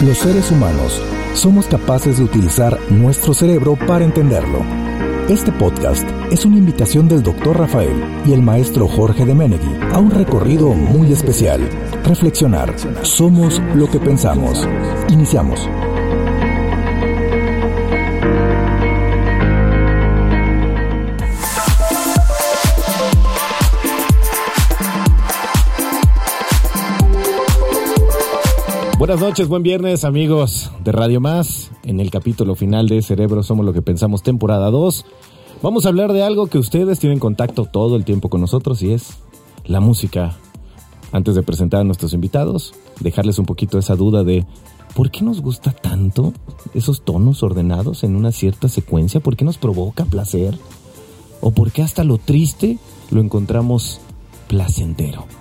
Los seres humanos somos capaces de utilizar nuestro cerebro para entenderlo. Este podcast es una invitación del Dr. Rafael y el maestro Jorge de Menegui a un recorrido muy especial. Reflexionar. Somos lo que pensamos. Iniciamos. Buenas noches, buen viernes amigos de Radio Más. En el capítulo final de Cerebro Somos lo que pensamos, temporada 2. Vamos a hablar de algo que ustedes tienen contacto todo el tiempo con nosotros y es la música. Antes de presentar a nuestros invitados, dejarles un poquito esa duda de ¿por qué nos gusta tanto esos tonos ordenados en una cierta secuencia? ¿Por qué nos provoca placer? ¿O por qué hasta lo triste lo encontramos placentero?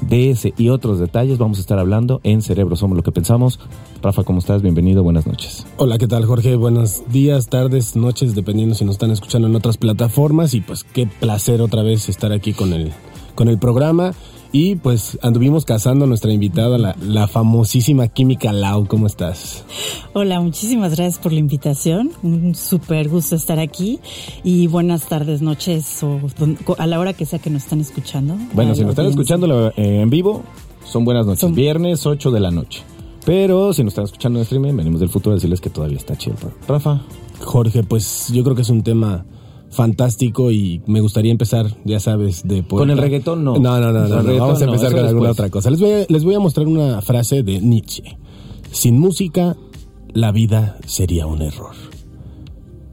De ese y otros detalles vamos a estar hablando en Cerebro Somos lo que pensamos. Rafa, ¿cómo estás? Bienvenido, buenas noches. Hola, ¿qué tal Jorge? Buenos días, tardes, noches, dependiendo si nos están escuchando en otras plataformas. Y pues qué placer otra vez estar aquí con el, con el programa. Y pues anduvimos casando a nuestra invitada, la, la, famosísima Química Lau. ¿Cómo estás? Hola, muchísimas gracias por la invitación. Un súper gusto estar aquí. Y buenas tardes, noches o a la hora que sea que nos están escuchando. Bueno, si nos están escuchando eh, en vivo, son buenas noches. Son... Viernes 8 de la noche. Pero si nos están escuchando en streaming, venimos del futuro a decirles que todavía está chido. Rafa. Jorge, pues yo creo que es un tema fantástico y me gustaría empezar, ya sabes, de Con el reggaetón no. No, no, no, no, no vamos a empezar no, con alguna otra cosa. Les voy, a, les voy a mostrar una frase de Nietzsche. Sin música, la vida sería un error.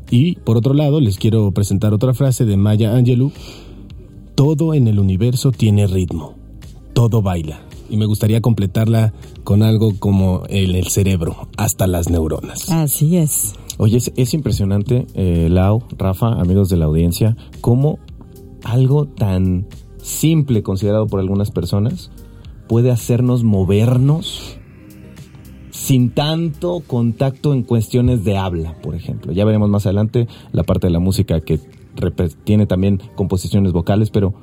Y por otro lado, les quiero presentar otra frase de Maya Angelou. Todo en el universo tiene ritmo. Todo baila. Y me gustaría completarla con algo como el, el cerebro, hasta las neuronas. Así es. Oye, es, es impresionante, eh, Lau, Rafa, amigos de la audiencia, cómo algo tan simple considerado por algunas personas puede hacernos movernos sin tanto contacto en cuestiones de habla, por ejemplo. Ya veremos más adelante la parte de la música que tiene también composiciones vocales, pero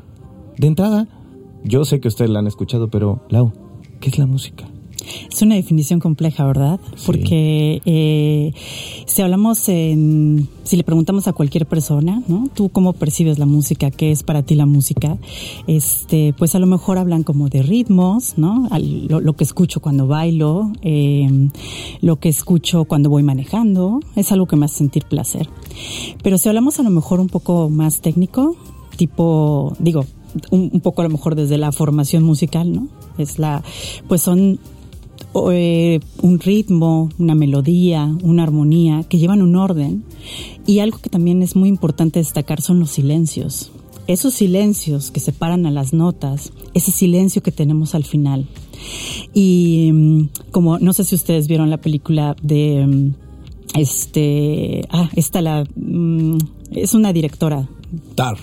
de entrada, yo sé que ustedes la han escuchado, pero Lau, ¿qué es la música? Es una definición compleja, ¿verdad? Sí. Porque eh, si hablamos en, si le preguntamos a cualquier persona, ¿no? Tú cómo percibes la música, qué es para ti la música, este, pues a lo mejor hablan como de ritmos, ¿no? Lo, lo que escucho cuando bailo, eh, lo que escucho cuando voy manejando, es algo que me hace sentir placer. Pero si hablamos a lo mejor un poco más técnico, tipo, digo, un, un poco a lo mejor desde la formación musical, ¿no? Es la, pues son eh, un ritmo, una melodía, una armonía que llevan un orden. Y algo que también es muy importante destacar son los silencios. Esos silencios que separan a las notas, ese silencio que tenemos al final. Y como no sé si ustedes vieron la película de este ah esta la es una directora Tar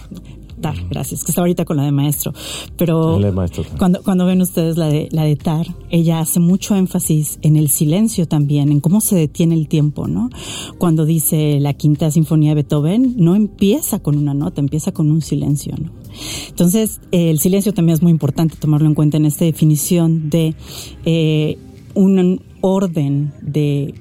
Tar, gracias, que está ahorita con la de maestro. Pero maestro, cuando, cuando ven ustedes la de, la de Tar, ella hace mucho énfasis en el silencio también, en cómo se detiene el tiempo, ¿no? Cuando dice la quinta sinfonía de Beethoven, no empieza con una nota, empieza con un silencio, ¿no? Entonces, eh, el silencio también es muy importante tomarlo en cuenta en esta definición de eh, un orden de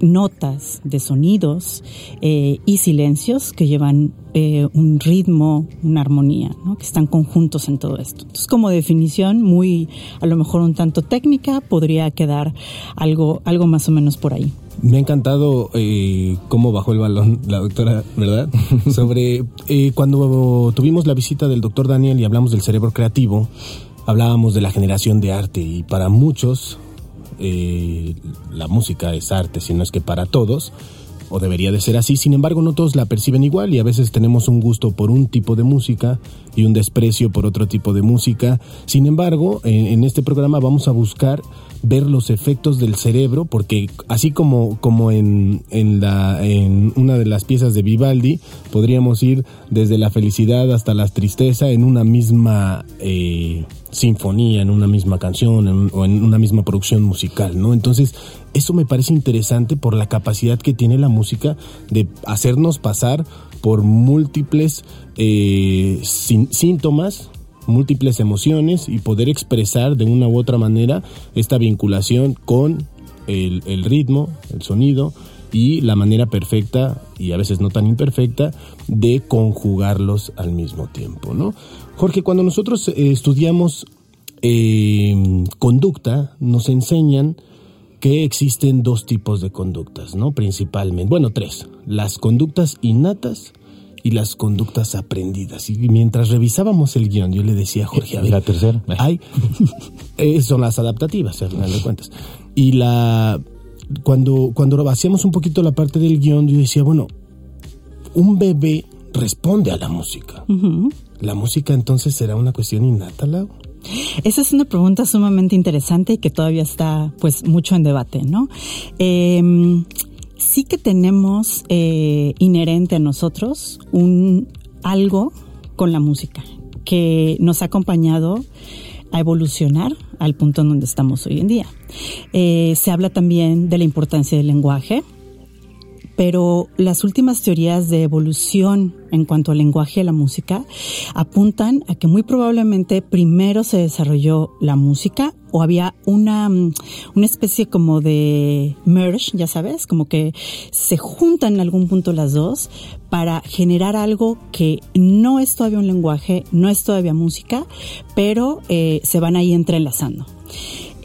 notas de sonidos eh, y silencios que llevan eh, un ritmo, una armonía, ¿no? que están conjuntos en todo esto. Entonces, como definición muy, a lo mejor un tanto técnica, podría quedar algo, algo más o menos por ahí. Me ha encantado eh, cómo bajó el balón la doctora, ¿verdad? Sobre eh, cuando tuvimos la visita del doctor Daniel y hablamos del cerebro creativo, hablábamos de la generación de arte y para muchos eh, la música es arte, si no es que para todos, o debería de ser así, sin embargo no todos la perciben igual y a veces tenemos un gusto por un tipo de música y un desprecio por otro tipo de música. Sin embargo, en este programa vamos a buscar ver los efectos del cerebro, porque así como, como en, en, la, en una de las piezas de Vivaldi, podríamos ir desde la felicidad hasta la tristeza en una misma eh, sinfonía, en una misma canción en, o en una misma producción musical, ¿no? Entonces, eso me parece interesante por la capacidad que tiene la música de hacernos pasar por múltiples eh, síntomas múltiples emociones y poder expresar de una u otra manera esta vinculación con el, ritmo, el sonido y la manera perfecta y a veces no tan imperfecta de conjugarlos al mismo tiempo, ¿no? Jorge, cuando nosotros eh, estudiamos eh, conducta, nos enseñan que existen dos tipos de conductas, ¿no? Principalmente, bueno, tres, las conductas innatas y las conductas aprendidas. Y mientras revisábamos el guion, yo le decía a Jorge, a ver, la tercera. hay, eh, son las adaptativas, al final de cuentas. Y la, cuando, cuando hacíamos un poquito la parte del guion, yo decía, bueno, un bebé responde a la música. ¿La música entonces será una cuestión innata, Lau? Esa es una pregunta sumamente interesante y que todavía está pues mucho en debate, ¿no? Eh, sí que tenemos eh, inherente a nosotros un algo con la música que nos ha acompañado a evolucionar al punto en donde estamos hoy en día. Eh, se habla también de la importancia del lenguaje, pero las últimas teorías de evolución en cuanto al lenguaje de la música apuntan a que muy probablemente primero se desarrolló la música o había una, mm, una especie como de merge, ya sabes, como que se juntan en algún punto las dos para generar algo que no es todavía un lenguaje, no es todavía música, pero eh, se van ahí entrelazando.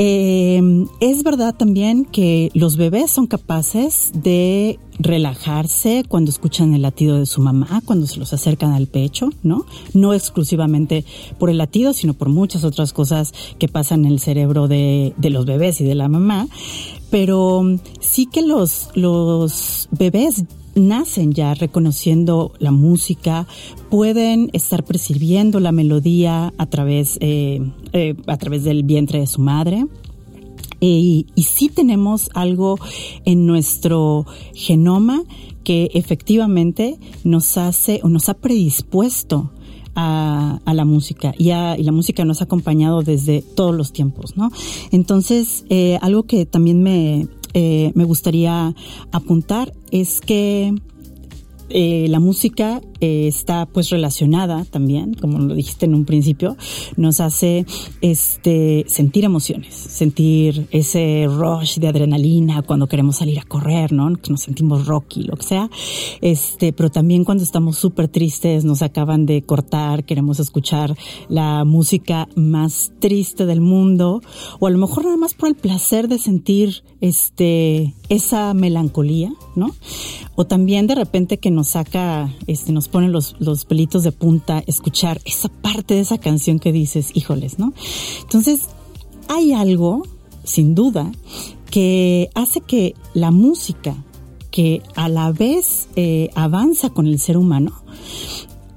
Eh, es verdad también que los bebés son capaces de relajarse cuando escuchan el latido de su mamá, cuando se los acercan al pecho, ¿no? No exclusivamente por el latido, sino por muchas otras cosas que pasan en el cerebro de, de los bebés y de la mamá. Pero sí que los, los bebés nacen ya reconociendo la música, pueden estar percibiendo la melodía a través, eh, eh, a través del vientre de su madre. Y, y sí tenemos algo en nuestro genoma que efectivamente nos hace o nos ha predispuesto a, la música y, la música nos ha acompañado desde todos los tiempos, ¿no? Entonces, eh, algo que también me, eh, me gustaría apuntar es que eh, la música eh, está pues relacionada también, como lo dijiste en un principio, nos hace este sentir emociones, sentir ese rush de adrenalina cuando queremos salir a correr, ¿no? Que nos sentimos rocky, lo que sea. Este, pero también cuando estamos súper tristes, nos acaban de cortar, queremos escuchar la música más triste del mundo, o a lo mejor nada más por el placer de sentir este esa melancolía, ¿no? O también de repente que nos saca, este, nos ponen los, los pelitos de punta escuchar esa parte de esa canción que dices, híjoles, ¿no? Entonces, hay algo, sin duda, que hace que la música, que a la vez eh, avanza con el ser humano,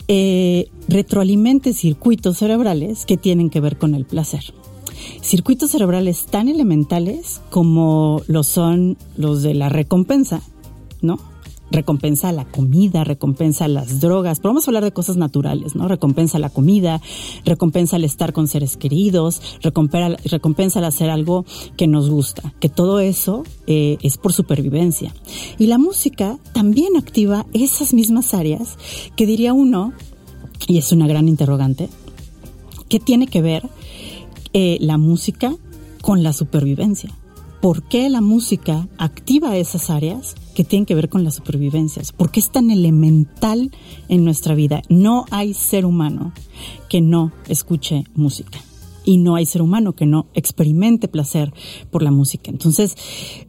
eh, retroalimente circuitos cerebrales que tienen que ver con el placer. Circuitos cerebrales tan elementales como lo son los de la recompensa, ¿no? Recompensa la comida, recompensa las drogas, pero vamos a hablar de cosas naturales, ¿no? Recompensa la comida, recompensa el estar con seres queridos, recompensa, el hacer algo que nos gusta, que todo eso eh, es por supervivencia. Y la música también activa esas mismas áreas que diría uno, y es una gran interrogante, ¿qué tiene que ver eh, la música con la supervivencia? ¿Por qué la música activa esas áreas que tienen que ver con las supervivencias? ¿Por qué es tan elemental en nuestra vida? No hay ser humano que no escuche música. Y no hay ser humano que no experimente placer por la música. Entonces,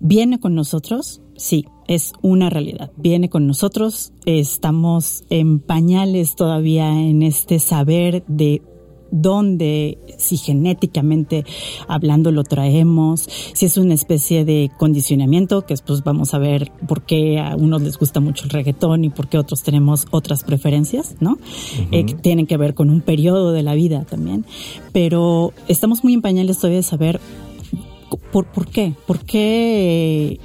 ¿viene con nosotros? Sí, es una realidad. Viene con nosotros. Estamos en pañales todavía en este saber de dónde, si genéticamente hablando lo traemos, si es una especie de condicionamiento, que después vamos a ver por qué a unos les gusta mucho el reggaetón y por qué otros tenemos otras preferencias, ¿no? eh, que tienen que ver con un periodo de la vida también. Pero estamos muy en pañales todavía de saber por, por qué, por qué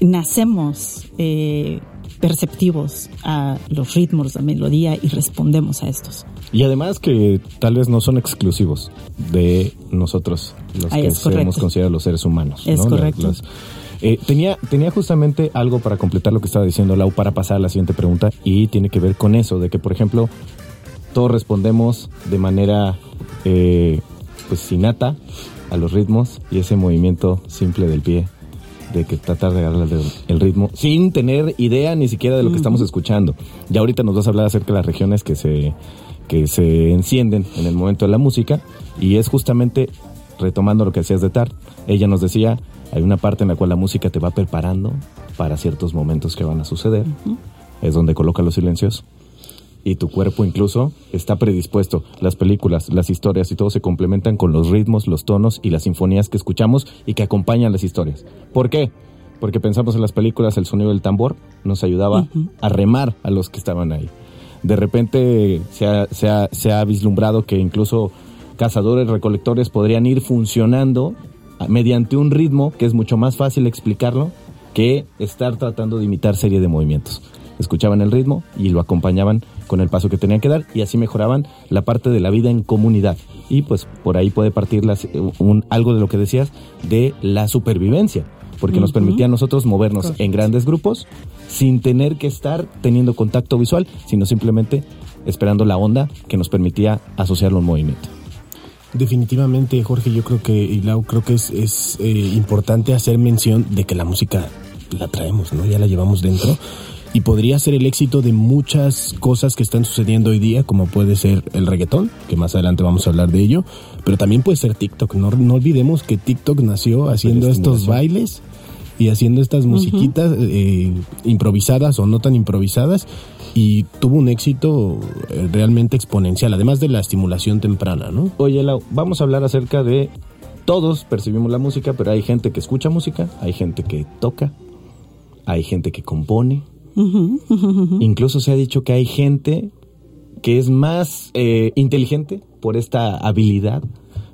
nacemos eh, perceptivos a los ritmos, la melodía y respondemos a estos. Y además que tal vez no son exclusivos de nosotros, los Ahí que hemos considerado los seres humanos. Es ¿no? Las- correcto. las- eh, tenía, tenía justamente algo para completar lo que estaba diciendo Lau para pasar a la siguiente pregunta y tiene que ver con eso, de que por ejemplo todos respondemos de manera eh, pues innata a los ritmos y ese movimiento simple del pie de que tratar de darle el ritmo sin tener idea ni siquiera de lo que estamos escuchando. Ya ahorita nos vas a hablar acerca de las regiones que se que se encienden en el momento de la música y es justamente retomando lo que decías de Tar. Ella nos decía, hay una parte en la cual la música te va preparando para ciertos momentos que van a suceder. Es donde coloca los silencios y tu cuerpo incluso está predispuesto. Las películas, las historias y todo se complementan con los ritmos, los tonos y las sinfonías que escuchamos y que acompañan las historias. ¿Por qué? Porque pensamos en las películas, el sonido del tambor nos ayudaba a remar a los que estaban ahí. De repente se ha, se ha vislumbrado que incluso cazadores, recolectores podrían ir funcionando mediante un ritmo que es mucho más fácil explicarlo que estar tratando de imitar serie de movimientos escuchaban el ritmo y lo acompañaban con el paso que tenían que dar y así mejoraban la parte de la vida en comunidad. Y pues por ahí puede partir un, algo de lo que decías de la supervivencia, porque nos permitía a nosotros movernos en grandes grupos sin tener que estar teniendo contacto visual, sino simplemente esperando la onda que nos permitía asociarlo a un movimiento. Definitivamente, Jorge, yo creo que, y Lau, creo que es, es eh, importante hacer mención de que la música la traemos, ¿no? Ya la llevamos dentro y podría ser el éxito de muchas cosas que están sucediendo hoy día, como puede ser el reggaetón, que más adelante vamos a hablar de ello, pero también puede ser TikTok. No, no olvidemos que TikTok nació haciendo estos bailes y haciendo estas musiquitas eh, improvisadas o no tan improvisadas y tuvo un éxito eh, realmente exponencial, además de la estimulación temprana, ¿no? Oye, Lau, vamos a hablar acerca de todos percibimos la música, pero hay gente que escucha música, hay gente que toca, hay gente que compone, Incluso se ha dicho que hay gente que es más eh, inteligente por esta habilidad,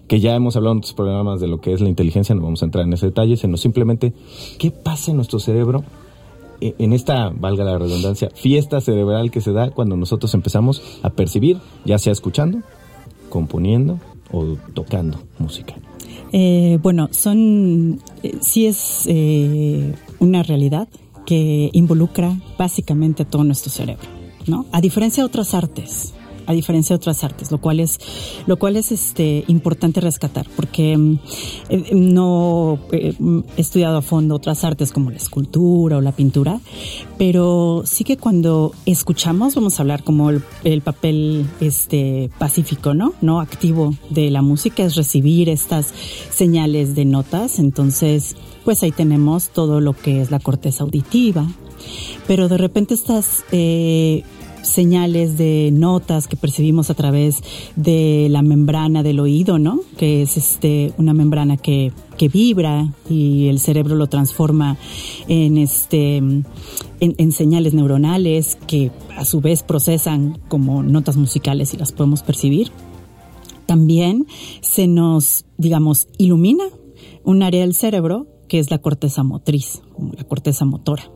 que ya hemos hablado en otros programas de lo que es la inteligencia, no vamos a entrar en ese detalle, sino simplemente qué pasa en nuestro cerebro e, en esta, valga la redundancia, fiesta cerebral que se da cuando nosotros empezamos a percibir, ya sea escuchando, componiendo o tocando música. Eh, bueno, son, eh, sí es una realidad que involucra básicamente todo nuestro cerebro, ¿no? A diferencia de otras artes, a diferencia de otras artes, lo cual es, lo cual es este, importante rescatar, porque mm, eh, no eh, he estudiado a fondo otras artes como la escultura o la pintura, pero sí que cuando escuchamos, vamos a hablar como el, el papel este, pacífico, ¿no? No activo de la música, es recibir estas señales de notas, entonces pues ahí tenemos todo lo que es la corteza auditiva, pero de repente estas eh, señales de notas que percibimos a través de la membrana del oído, ¿no? Que es este una membrana que, que vibra y el cerebro lo transforma en este en, en, señales neuronales que a su vez procesan como notas musicales y las podemos percibir. También se nos, digamos, ilumina un área del cerebro que es la corteza motriz, la corteza motora.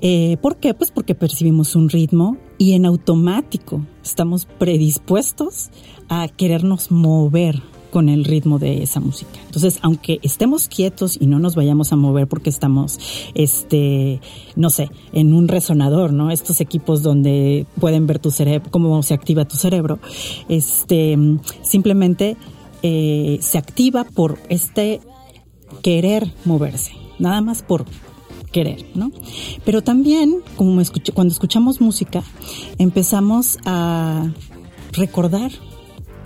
Eh, ¿Por qué? Pues porque percibimos un ritmo y en automático estamos predispuestos a querernos mover con el ritmo de esa música. Entonces, aunque estemos quietos y no nos vayamos a mover porque estamos, este, no sé, en un resonador, ¿no? Estos equipos donde pueden ver tu cerebro, cómo se activa tu cerebro, este, simplemente eh, se activa por este querer moverse, nada más por querer, ¿no? Pero también, como cuando escuchamos música, empezamos a recordar,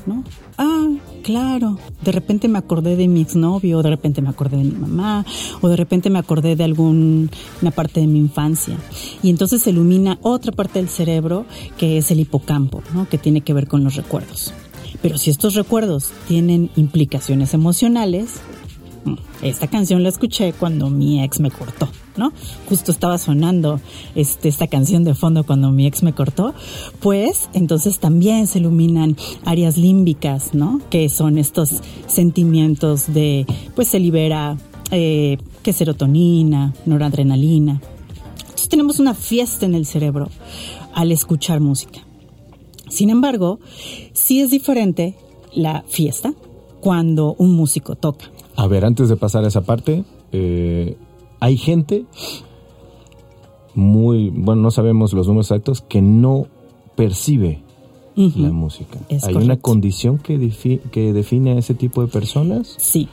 ¿no? Ah, claro, de repente me acordé de mi exnovio, de repente me acordé de mi mamá, o de repente me acordé de alguna parte de mi infancia. Y entonces se ilumina otra parte del cerebro que es el hipocampo, ¿no? Que tiene que ver con los recuerdos. Pero si estos recuerdos tienen implicaciones emocionales, esta canción la escuché cuando mi ex me cortó, ¿no? Justo estaba sonando este, esta canción de fondo cuando mi ex me cortó, pues entonces también se iluminan áreas límbicas, ¿no? Que son estos sentimientos de, pues se libera, eh, que serotonina, noradrenalina. Entonces tenemos una fiesta en el cerebro al escuchar música. Sin embargo, sí es diferente la fiesta cuando un músico toca. A ver, antes de pasar a esa parte, eh, hay gente muy, bueno, no sabemos los números exactos, que no percibe la música. ¿Hay una condición que, que define a ese tipo de personas? Sí.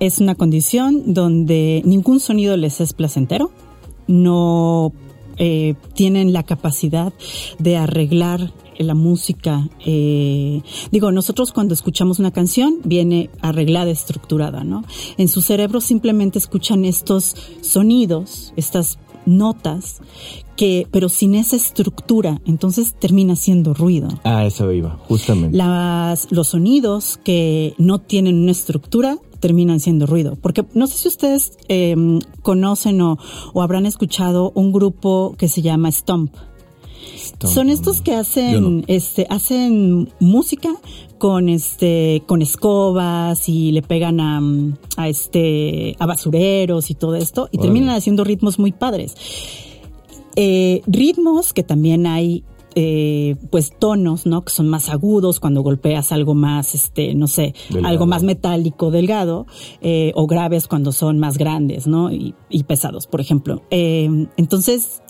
es una condición donde ningún sonido les es placentero, no eh, tienen la capacidad de arreglar la música. Eh, digo, nosotros cuando escuchamos una canción viene arreglada, estructurada, ¿no? En su cerebro simplemente escuchan estos sonidos, estas notas, que, pero sin esa estructura, entonces termina siendo ruido. Ah, eso iba, justamente. Las, los sonidos que no tienen una estructura terminan siendo ruido. Porque no sé si ustedes em, conocen o, o, habrán escuchado un grupo que se llama Stomp. Son estos que hacen, este, hacen música con este, con escobas y le pegan a, a este, a basureros y todo esto y terminan haciendo ritmos muy padres. Eh, ritmos que también hay eh, pues tonos, ¿no? Que son más agudos cuando golpeas algo más, este, no sé, delgado. algo más metálico, delgado, eh, o graves cuando son más grandes, ¿no? Y, y pesados, por ejemplo. Eh, entonces,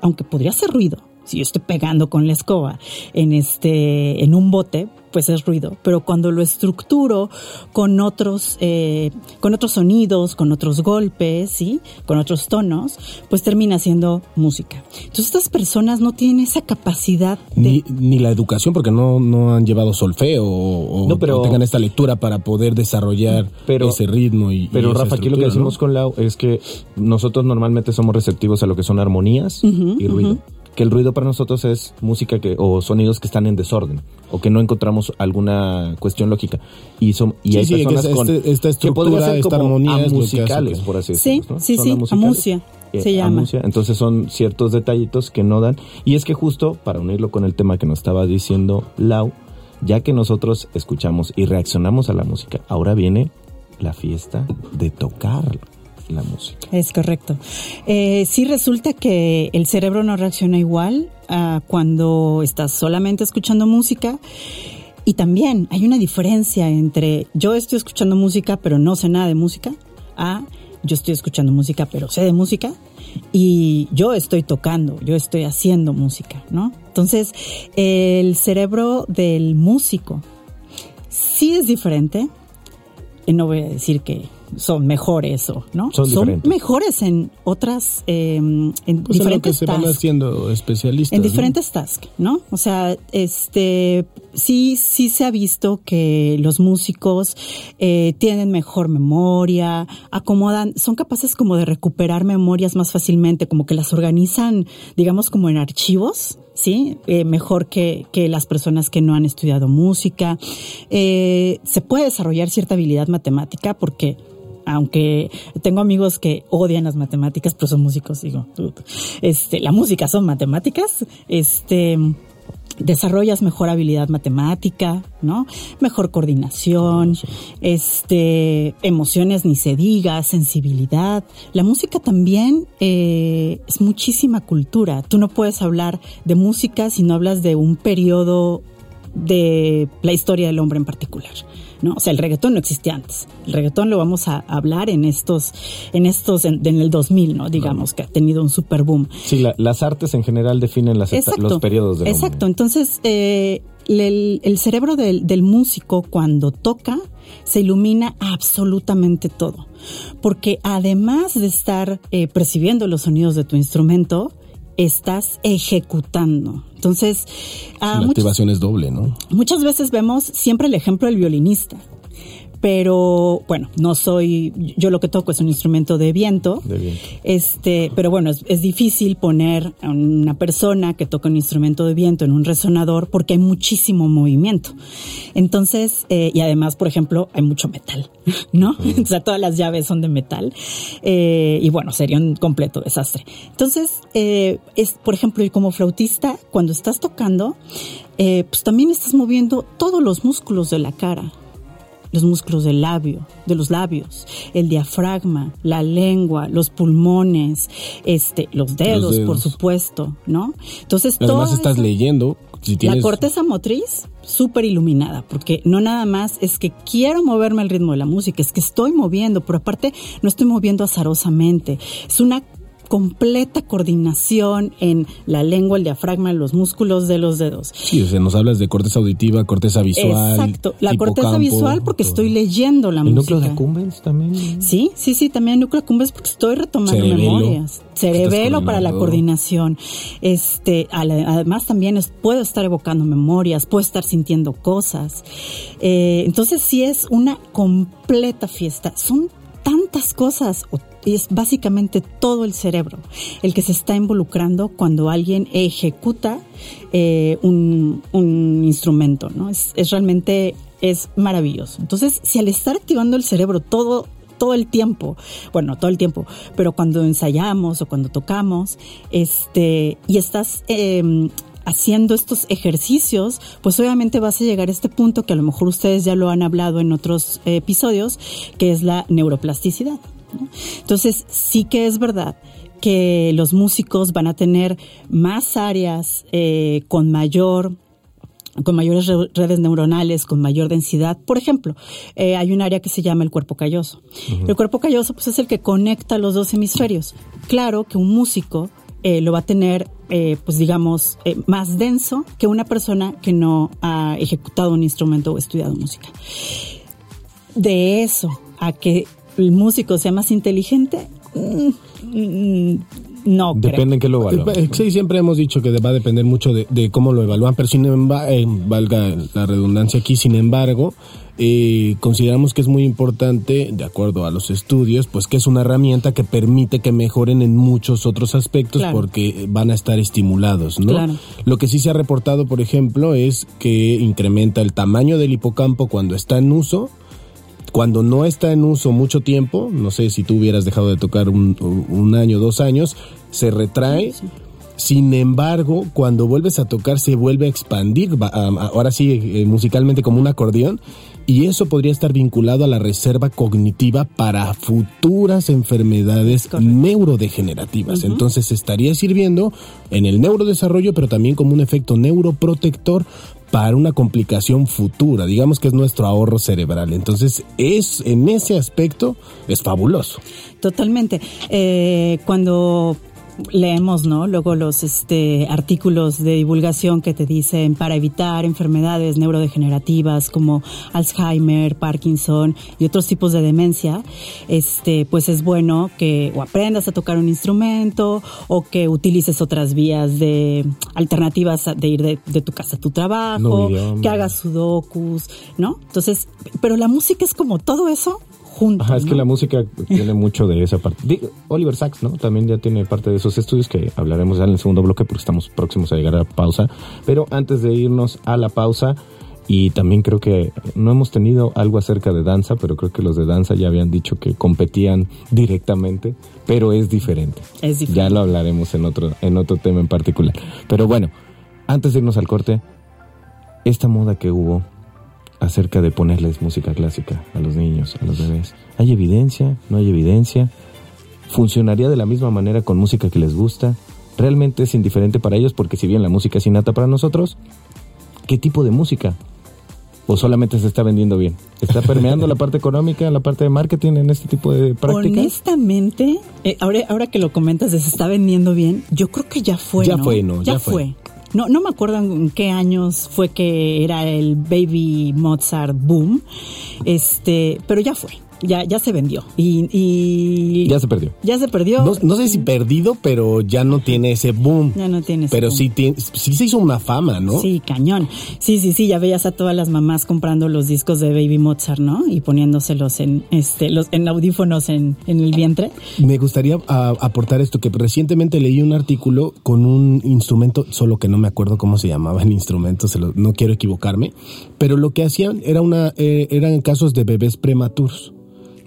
aunque podría ser ruido, si yo estoy pegando con la escoba en este, en un bote, pues es ruido. Pero cuando lo estructuro con otros, eh, con otros sonidos, con otros golpes, ¿sí? Con otros tonos, pues termina siendo música. Entonces estas personas no tienen esa capacidad de... Ni, ni la educación, porque no, no han llevado solfeo o, No, pero- o tengan esta lectura para poder desarrollar Pero- ese ritmo y Pero y Rafa, aquí lo que decimos ¿no? con Lau es que nosotros normalmente somos receptivos a lo que son armonías y ruido. Que el ruido para nosotros es música que o sonidos que están en desorden o que no encontramos alguna cuestión lógica. Y son y Sí, hay sí, que personas esa- con este- esta que estructura, ser esta como armonía es que- por así Sí, decirlo. ¿no? sí, sí, amusicales. amusia, Eh, se llama. amusia. Entonces son ciertos detallitos que no dan. Y es que justo para unirlo con el tema que nos estaba diciendo Lau, ya que nosotros escuchamos y reaccionamos a la música, ahora viene la fiesta de tocar la música. Es correcto. Eh, sí resulta que el cerebro no reacciona igual cuando estás solamente escuchando música. Y también hay una diferencia entre yo estoy escuchando música pero no sé nada de música, a yo estoy escuchando música pero sé de música y yo estoy tocando, yo estoy haciendo música, ¿no? Entonces, el cerebro del músico sí es diferente. Y no voy a decir que son mejores o, ¿no? Son mejores en otras, eh, en Pues en lo que diferentes se van tasks. haciendo especialistas. En ¿no? diferentes tasks, ¿no? O sea, este, sí, sí se ha visto que los músicos eh, tienen mejor memoria, acomodan, son capaces como de recuperar memorias más fácilmente, como que las organizan, digamos, como en archivos. Sí, Eh, mejor que, que las personas que no han estudiado música. Eh, se puede desarrollar cierta habilidad matemática porque aunque tengo amigos que odian las matemáticas, pero son músicos, digo, este, la música son matemáticas, este, desarrollas mejor habilidad matemática, ¿no? Mejor coordinación, este, emociones ni se diga, sensibilidad. La música también eh, es muchísima cultura. Tú no puedes hablar de música si no hablas de un periodo de la historia del hombre en particular. ¿no? O sea, el reggaetón no existía antes. El reggaetón lo vamos a hablar en estos, en estos, en, en el 2000, ¿no? Digamos que ha tenido un super boom. Sí, la- las artes en general definen las eta- los periodos del hombre. Exacto. Entonces, eh, el, el cerebro del, del músico cuando toca se ilumina absolutamente todo. Porque además de estar eh, percibiendo los sonidos de tu instrumento, estás ejecutando. Entonces, a La activación es doble, ¿no? Muchas veces vemos siempre el ejemplo del violinista. Pero bueno, no soy, yo lo que toco es un instrumento de viento. De viento. Este, pero bueno, es, es difícil poner a una persona que toca un instrumento de viento en un resonador porque hay muchísimo movimiento. Entonces, eh, y además, por ejemplo, hay mucho metal, ¿no? O sea, todas las llaves son de metal. Eh, y bueno, sería un completo desastre. Entonces, eh, es, por ejemplo, y como flautista, cuando estás tocando, pues también estás moviendo todos los músculos de la cara los músculos del labio, de los labios, el diafragma, la lengua, los pulmones, este, los dedos, dedos. por supuesto, ¿no? Entonces, Además estás esa- leyendo. Si tienes, la corteza motriz súper iluminada, porque no nada más es que quiero moverme al ritmo de la música, es que estoy moviendo, pero aparte no estoy moviendo azarosamente. Es una completa coordinación en la lengua, el diafragma, los músculos de los dedos. Sí, o sea, nos hablas de corteza auditiva, corteza visual. Exacto, la corteza visual porque todo. estoy leyendo la ¿El música. núcleo de accumbens también? Sí, sí, sí, también el núcleo accumbens porque estoy retomando Cerebelo. memorias. Cerebelo para la coordinación. Este, además también es- puedo estar evocando memorias, puedo estar sintiendo cosas. Eh, entonces sí es una completa fiesta. Son tantas cosas. o- Es básicamente todo el cerebro el que se está involucrando cuando alguien ejecuta eh, un, instrumento, ¿no? Es, realmente, es maravilloso. Entonces, si al estar activando el cerebro todo, todo el tiempo, bueno, todo el tiempo, pero cuando ensayamos o cuando tocamos, este, y estás eh, haciendo estos ejercicios, pues obviamente vas a llegar a este punto que a lo mejor ustedes ya lo han hablado en otros episodios, que es la neuroplasticidad. ¿No? Entonces, sí que es verdad que los músicos van a tener más áreas eh, con mayor con mayores re- redes neuronales, con mayor densidad. Por ejemplo, eh, hay un área que se llama el cuerpo calloso. El cuerpo calloso pues, es el que conecta los dos hemisferios. Claro que un músico eh, lo va a tener, eh, pues digamos, más denso que una persona que no ha ejecutado un instrumento o estudiado música. De eso a que el músico sea más inteligente, mm, mm, no creo. Depende en qué lo evalúan. Eh, Sí, siempre hemos dicho que va a depender mucho de, de cómo lo evalúan, pero sin embargo, valga la redundancia aquí, sin embargo, eh, consideramos que es muy importante, de acuerdo a los estudios, pues que es una herramienta que permite que mejoren en muchos otros aspectos Claro. porque van a estar estimulados, ¿no? Claro. Lo que sí se ha reportado, por ejemplo, es que incrementa el tamaño del hipocampo cuando está en uso, cuando no está en uso mucho tiempo, no sé si tú hubieras dejado de tocar un, un año, dos años, se retrae. Sin embargo, cuando vuelves a tocar se vuelve a expandir, ahora sí eh, musicalmente como un acordeón, y eso podría estar vinculado a la reserva cognitiva para futuras enfermedades Correcto. neurodegenerativas. Entonces estaría sirviendo en el neurodesarrollo, pero también como un efecto neuroprotector para una complicación futura, digamos que es nuestro ahorro cerebral. Entonces, es en ese aspecto es fabuloso. Totalmente. Eh, cuando leemos, ¿no? Luego los este, artículos de divulgación que te dicen para evitar enfermedades neurodegenerativas como Alzheimer, Parkinson y otros tipos de demencia, este, pues es bueno que o aprendas a tocar un instrumento o que utilices otras vías de alternativas de ir de, de tu casa a tu trabajo, No que hagas sudokus, ¿no? Entonces, pero la música es como todo eso Ajá, es que la música tiene mucho de esa parte. Digo, Oliver Sacks, ¿no? También ya tiene parte de esos estudios que hablaremos ya en el segundo bloque porque estamos próximos a llegar a la pausa. Pero antes de irnos a la pausa, y también creo que no hemos tenido algo acerca de danza, pero creo que los de danza ya habían dicho que competían directamente, pero es diferente. Es diferente. Ya lo hablaremos en otro, en otro tema en particular. Pero bueno, antes de irnos al corte, esta moda que hubo acerca de ponerles música clásica a los niños, a los bebés. ¿Hay evidencia? ¿No hay evidencia? ¿Funcionaría de la misma manera con música que les gusta? ¿Realmente es indiferente para ellos porque si bien la música es innata para nosotros, ¿qué tipo de música? ¿O solamente se está vendiendo bien? ¿Está permeando la parte económica, la parte de marketing en este tipo de prácticas? Honestamente, eh, ahora, ahora que lo comentas de se está vendiendo bien, yo creo que ya fue. Ya ¿no? fue, ¿no? Ya, Ya fue. fue. No, no me acuerdo en qué años fue que era el Baby Mozart boom, este, pero ya fue, ya, ya se vendió y, y Ya se perdió. ya se perdió. No, no sé si perdido, pero ya no tiene ese boom. Ya no tiene ese Pero boom. sí, tiene, sí se hizo una fama, ¿no? Sí, cañón. Sí, sí, sí, ya veías a todas las mamás comprando los discos de Baby Mozart, ¿no? Y poniéndoselos en este los en audífonos en, en el vientre. Me gustaría a- aportar esto, que recientemente leí un artículo con un instrumento, solo que no me acuerdo cómo se llamaba el instrumento, se lo- no quiero equivocarme, pero lo que hacían era una, eh, eran casos de bebés prematuros.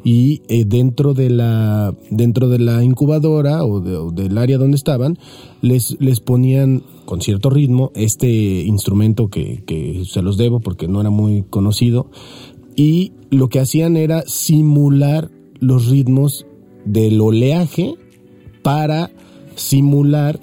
Y eh, dentro de la dentro de la incubadora o, o del área donde estaban les les ponían con cierto ritmo este instrumento que, que se los debo porque no era muy conocido y lo que hacían era simular los ritmos del oleaje para simular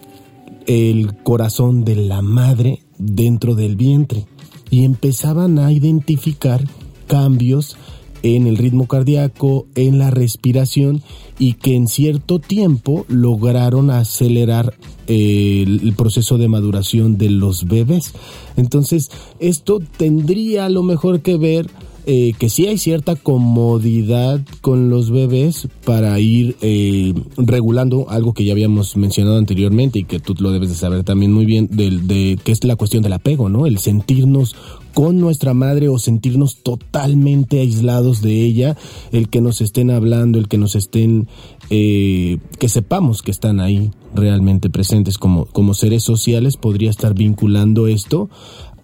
el corazón de la madre dentro del vientre y empezaban a identificar cambios en el ritmo cardíaco, en la respiración y que en cierto tiempo lograron acelerar eh, el proceso de maduración de los bebés. Entonces, esto tendría a lo mejor que ver eh, que sí hay cierta comodidad con los bebés para ir eh, regulando algo que ya habíamos mencionado anteriormente y que tú lo debes de saber también muy bien, de, de que es la cuestión del apego, ¿no? El sentirnos con nuestra madre o sentirnos totalmente aislados de ella, el que nos estén hablando, el que nos estén, eh, que sepamos que están ahí realmente presentes como, como seres sociales, podría estar vinculando esto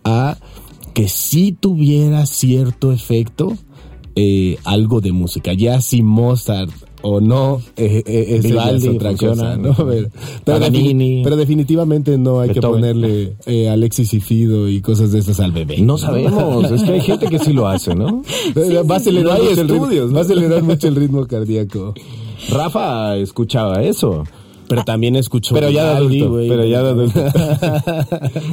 a que si tuviera cierto efecto eh, algo de música. Ya si Mozart o no eh, eh, es otra cosa, ¿no? Pero, definitivamente no hay que ponerle eh, Alexis y Fido y cosas de esas al bebé. No sabemos, es que hay gente que sí lo hace, ¿no? va, a acelerar mucho el ritmo, va a acelerar mucho el ritmo cardíaco. Rafa escuchaba eso. Pero también escuchó. Pero ya de adulto. pero ya de adulto.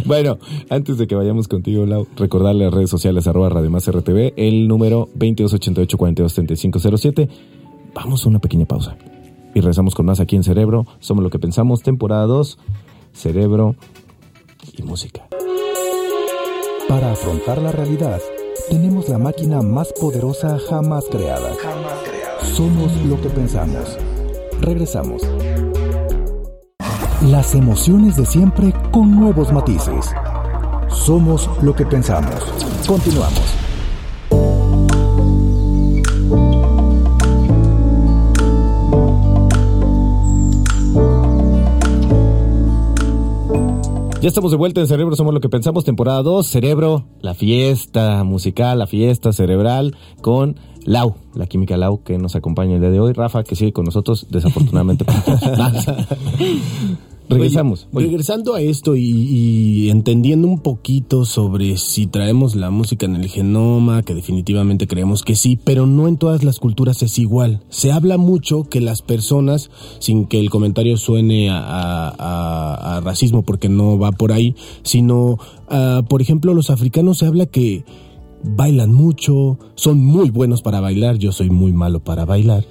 bueno, antes de que vayamos contigo, Lau, recordarle a las redes sociales arroba Radio Más RTV, el número 2288-423507. Vamos a una pequeña pausa. Y regresamos con más aquí en Cerebro. Somos lo que pensamos, temporada 2, Cerebro y música. Para afrontar la realidad, tenemos la máquina más poderosa jamás creada. Somos lo que pensamos. Regresamos. Las emociones de siempre con nuevos matices. Somos lo que pensamos. Continuamos. Ya estamos de vuelta en Cerebro, somos lo que pensamos, temporada 2, Cerebro, la fiesta musical, la fiesta cerebral con Lau, la química Lau que nos acompaña el día de hoy, Rafa que sigue con nosotros, desafortunadamente. Regresamos. regresando a esto y, entendiendo un poquito sobre si traemos la música en el genoma, que definitivamente creemos que sí, pero no en todas las culturas es igual. Se habla mucho que las personas, sin que el comentario suene a, racismo porque no va por ahí, sino, ah, por ejemplo, los africanos se habla que bailan mucho, son muy buenos para bailar, yo soy muy malo para bailar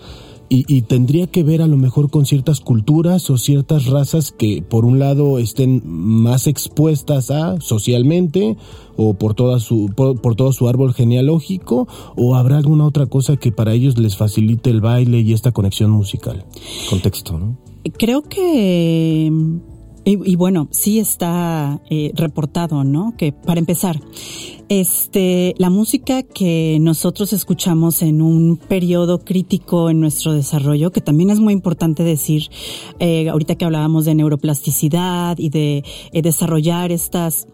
y, tendría que ver a lo mejor con ciertas culturas o ciertas razas que por un lado estén más expuestas a socialmente o por toda su por, todo su árbol genealógico o habrá alguna otra cosa que para ellos les facilite el baile y esta conexión musical. Contexto, ¿no? Creo que y, bueno, sí está eh, reportado, ¿no? Que para empezar, este, la música que nosotros escuchamos en un periodo crítico en nuestro desarrollo, que también es muy importante decir, eh, ahorita que hablábamos de neuroplasticidad y de eh, desarrollar estas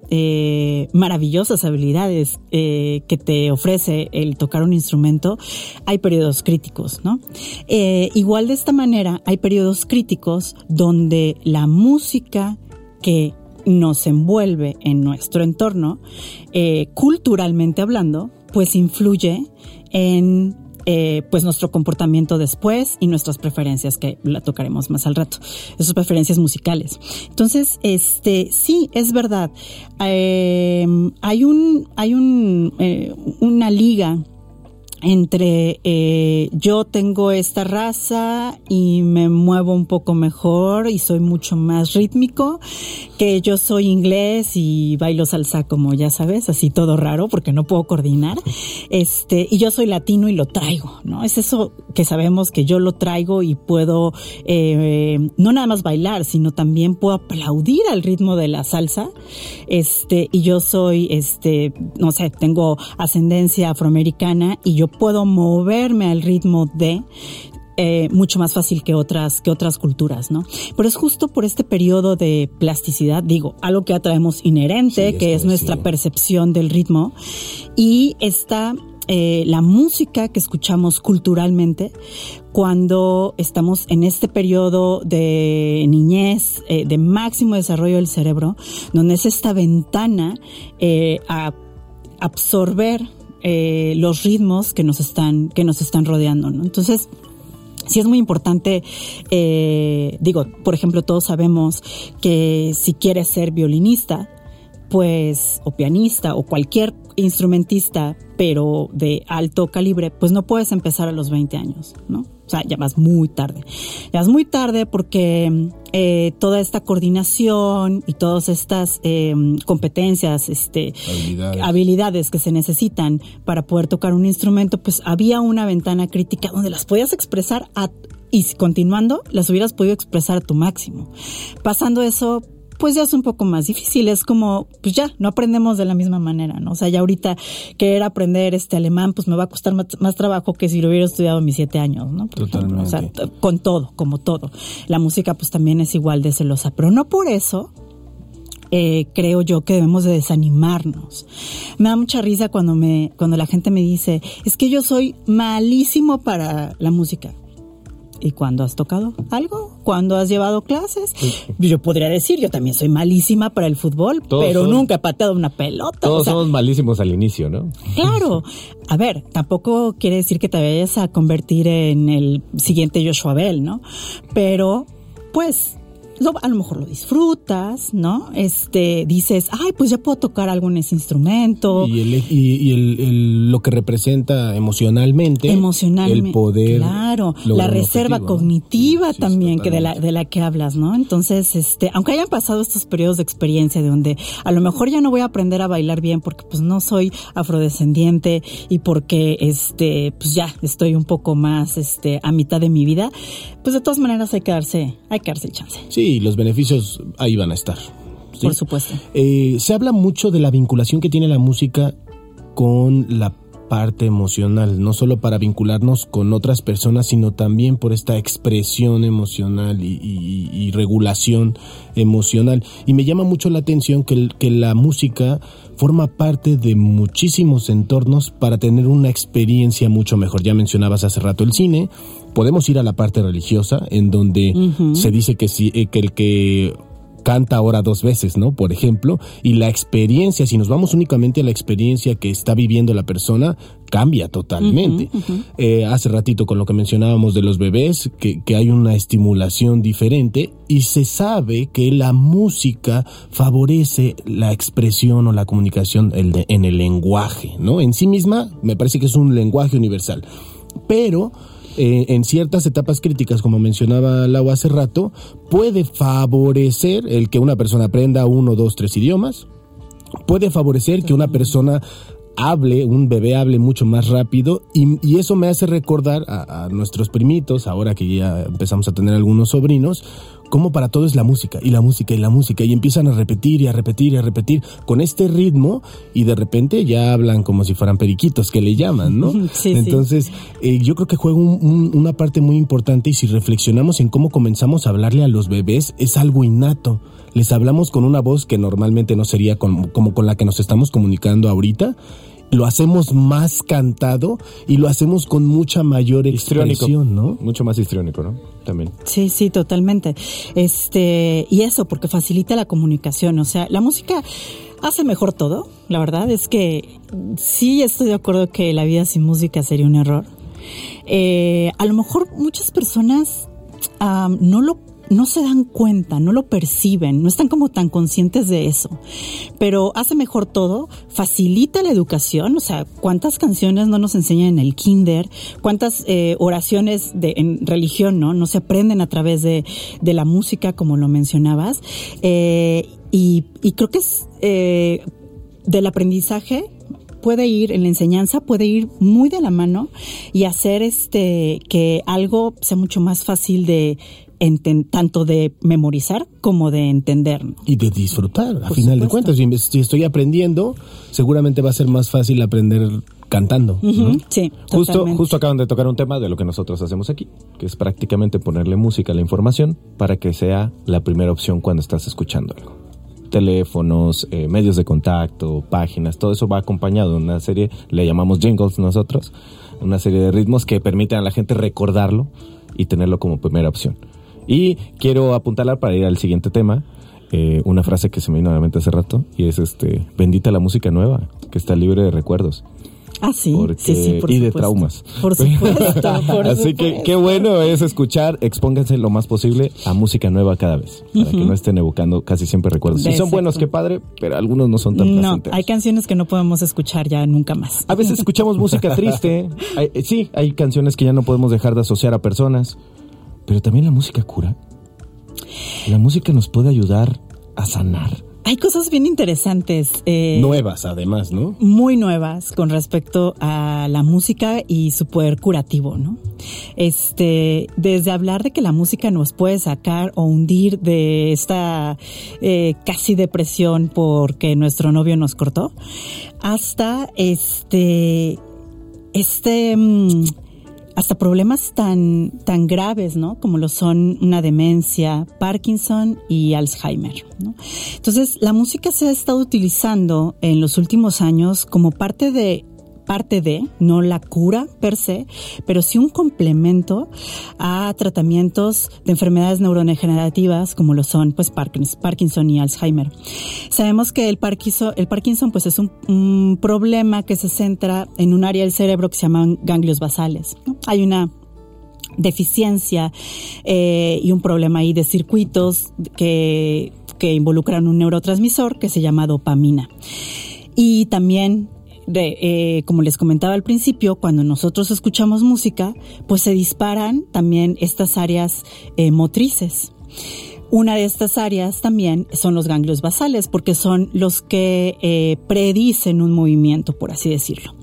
maravillosas habilidades que te ofrece el tocar un instrumento, hay periodos críticos, ¿no? igual de esta manera, hay periodos críticos donde la música que nos envuelve en nuestro entorno, eh, culturalmente hablando, pues influye en eh, pues nuestro comportamiento después y nuestras preferencias que la tocaremos más al rato, esas preferencias musicales. Entonces, este sí es verdad. Eh, hay un hay un una liga entre eh, yo tengo esta raza y me muevo un poco mejor y soy mucho más rítmico que yo soy inglés y bailo salsa como ya sabes así todo raro porque no puedo coordinar. Este y yo soy latino y lo traigo no es eso que sabemos que yo lo traigo y puedo eh, no nada más bailar sino también puedo aplaudir al ritmo de la salsa. Este y yo soy este no sé tengo ascendencia afroamericana y yo puedo moverme al ritmo de eh, mucho más fácil que otras, que otras culturas, ¿no? Pero es justo por este periodo de plasticidad, digo, algo que atraemos inherente, que es nuestra percepción del ritmo, y está eh, la música que escuchamos culturalmente cuando estamos en este periodo de niñez, eh, de máximo desarrollo del cerebro, donde es esta ventana a absorber eh, los ritmos que nos están, que nos están rodeando, ¿no? Entonces, sí es muy importante, eh, digo, por ejemplo, todos sabemos que si quieres ser violinista, pues, o pianista o cualquier instrumentista, pero de alto calibre, pues no puedes empezar a los 20 años, ¿no? O sea, ya vas muy tarde. Ya vas muy tarde porque eh, toda esta coordinación y todas estas eh, competencias, este, Habilidades. habilidades que se necesitan para poder tocar un instrumento, pues había una ventana crítica donde las podías expresar a, y continuando, las hubieras podido expresar a tu máximo. Pasando eso, pues ya es un poco más difícil. Es como, pues ya, no aprendemos de la misma manera, ¿no? O sea, ya ahorita querer aprender este alemán, pues me va a costar más, más trabajo que si lo hubiera estudiado a mis siete años, ¿no? Por ejemplo. O sea, Totalmente. con todo, como todo. La música, pues también es igual de celosa, pero no por eso eh, creo yo que debemos de desanimarnos. Me da mucha risa cuando me, cuando la gente me dice, es que yo soy malísimo para la música. ¿Y cuando has tocado algo? ¿Cuando has llevado clases? Yo podría decir, yo también soy malísima para el fútbol, Todos pero son- nunca he pateado una pelota. Todos o sea, somos malísimos al inicio, ¿no? Claro. A ver, tampoco quiere decir que te vayas a convertir en el siguiente Joshua Bell, ¿no? Pero, pues, lo- a lo mejor lo disfrutas, ¿no? Este, dices, ay, pues ya puedo tocar algún ese instrumento. Y, el, y, y el- el- lo que representa emocionalmente. emocionalmente. El poder. Claro, la reserva cognitiva sí, también que de la, de la que hablas, ¿no? Entonces, este, aunque hayan pasado estos periodos de experiencia de donde a lo mejor ya no voy a aprender a bailar bien porque pues no soy afrodescendiente y porque este, pues ya estoy un poco más este a mitad de mi vida, pues de todas maneras hay que darse, hay que darse el chance, Sí, los beneficios ahí van a estar. ¿sí? por supuesto. Eh, se habla mucho de la vinculación que tiene la música con la parte emocional, no solo para vincularnos con otras personas, sino también por esta expresión emocional y, y- y regulación emocional. Y me llama mucho la atención que, que la música forma parte de muchísimos entornos para tener una experiencia mucho mejor. Ya mencionabas hace rato el cine, podemos ir a la parte religiosa, en donde se dice que, si, eh, que el que canta ahora dos veces, ¿no? Por ejemplo, y la experiencia, si nos vamos únicamente a la experiencia que está viviendo la persona, cambia totalmente. Eh, hace ratito con lo que mencionábamos de los bebés, que, que hay una estimulación diferente y se sabe que la música favorece la expresión o la comunicación en el lenguaje, ¿no? En sí misma me parece que es un lenguaje universal, pero eh, en ciertas etapas críticas, como mencionaba Lau hace rato, puede favorecer el que una persona aprenda uno, dos, tres idiomas, puede favorecer que una persona hable, un bebé hable mucho más rápido y, eso me hace recordar a, a nuestros primitos, ahora que ya empezamos a tener algunos sobrinos, como para todo es la música y la música y la música y empiezan a repetir y a repetir y a repetir con este ritmo y de repente ya hablan como si fueran periquitos que le llaman, ¿no? Sí, sí. Entonces, eh, yo creo que juega un- un- una parte muy importante y si reflexionamos en cómo comenzamos a hablarle a los bebés, es algo innato. Les hablamos con una voz que normalmente no sería como con la que nos estamos comunicando ahorita. Lo hacemos más cantado y lo hacemos con mucha mayor Histriónico. expresión, ¿no? Mucho más histriónico, ¿no? También. Sí, sí, totalmente. Este, y eso, porque facilita la comunicación. O sea, la música hace mejor todo. La verdad es que sí estoy de acuerdo que la vida sin música sería un error. Eh, a lo mejor muchas personas no lo no se dan cuenta, no lo perciben, no están como tan conscientes de eso. Pero hace mejor todo, facilita la educación, o sea, cuántas canciones no nos enseñan en el kinder, cuántas eh, oraciones de, en religión, ¿no? No se aprenden a través de, de la música, como lo mencionabas. Eh, y, creo que es eh, del aprendizaje puede ir en la enseñanza puede ir muy de la mano y hacer este que algo sea mucho más fácil de tanto de memorizar como de entender. Y de disfrutar, a Por final de cuentas. Si- estoy aprendiendo, seguramente va a ser más fácil aprender cantando. ¿no? Ujú, Sí, Justo, totalmente. justo acaban de tocar un tema de lo que nosotros hacemos aquí, que es prácticamente ponerle música a la información para que sea la primera opción cuando estás escuchando algo. Teléfonos, eh, medios de contacto, páginas, todo eso va acompañado de una serie, le llamamos jingles nosotros, una serie de ritmos que permiten a la gente recordarlo y tenerlo como primera opción. Y quiero apuntalar para ir al siguiente tema, eh, una frase que se me vino a la mente hace rato, y es este, bendita la música nueva, que está libre de recuerdos. Ah, sí, Porque- sí, sí, por y de traumas. Por supuesto, por Así que qué bueno es escuchar, expónganse lo más posible a música nueva cada vez, para que no estén evocando casi siempre recuerdos. Si son buenos, qué padre, pero algunos no son tan No, placenteros. hay canciones que no podemos escuchar ya nunca más. A veces escuchamos música triste. Hay- sí, hay canciones que ya no podemos dejar de asociar a personas. Pero también la música cura. La música nos puede ayudar a sanar. Hay cosas bien interesantes. eh, Nuevas, además, ¿no? muy nuevas con respecto a la música y su poder curativo, ¿no? Este, desde hablar de que la música nos puede sacar o hundir de esta eh, casi depresión porque nuestro novio nos cortó, hasta este, este, mm, hasta problemas tan, tan graves, ¿no? Como lo son una demencia, Parkinson y Alzheimer, ¿no? Entonces, la música se ha estado utilizando en los últimos años como parte de parte de, no la cura per se, pero sí un complemento a tratamientos de enfermedades neurodegenerativas como lo son pues Parkins- Parkinson y Alzheimer. Sabemos que el Parkinson, el Parkinson pues es un, problema que se centra en un área del cerebro que se llaman ganglios basales. Hay una deficiencia eh, y un problema ahí de circuitos que, que involucran un neurotransmisor que se llama dopamina. Y también, de, eh, como les comentaba al principio, cuando nosotros escuchamos música, pues se disparan también estas áreas eh, motrices. Una de estas áreas también son los ganglios basales, porque son los que eh, predicen un movimiento, por así decirlo.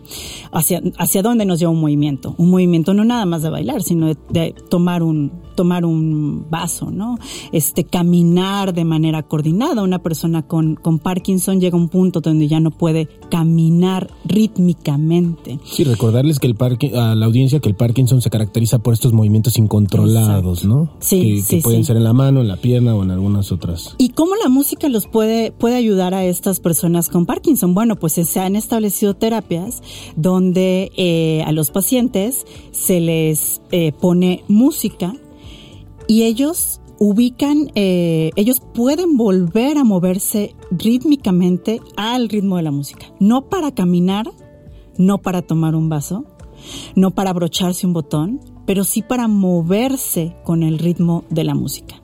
Hacia, hacia dónde nos lleva un movimiento. Un movimiento no nada más de bailar, sino de, de tomar un, tomar un vaso, ¿no? Este, caminar de manera coordinada. Una persona con, con Parkinson llega a un punto donde ya no puede caminar rítmicamente. Sí, recordarles que el parque, a la audiencia que el Parkinson se caracteriza por estos movimientos incontrolados, Exacto. ¿no? Sí, que, que sí, pueden sí. ser en la mano, en la pierna o en algunas otras. ¿Y cómo la música los puede, puede ayudar a estas personas con Parkinson? Bueno, pues se han establecido terapias donde eh, a los pacientes se les eh, pone música y ellos ubican, eh, ellos pueden volver a moverse rítmicamente al ritmo de la música. No para caminar, no para tomar un vaso, no para abrocharse un botón, pero sí para moverse con el ritmo de la música.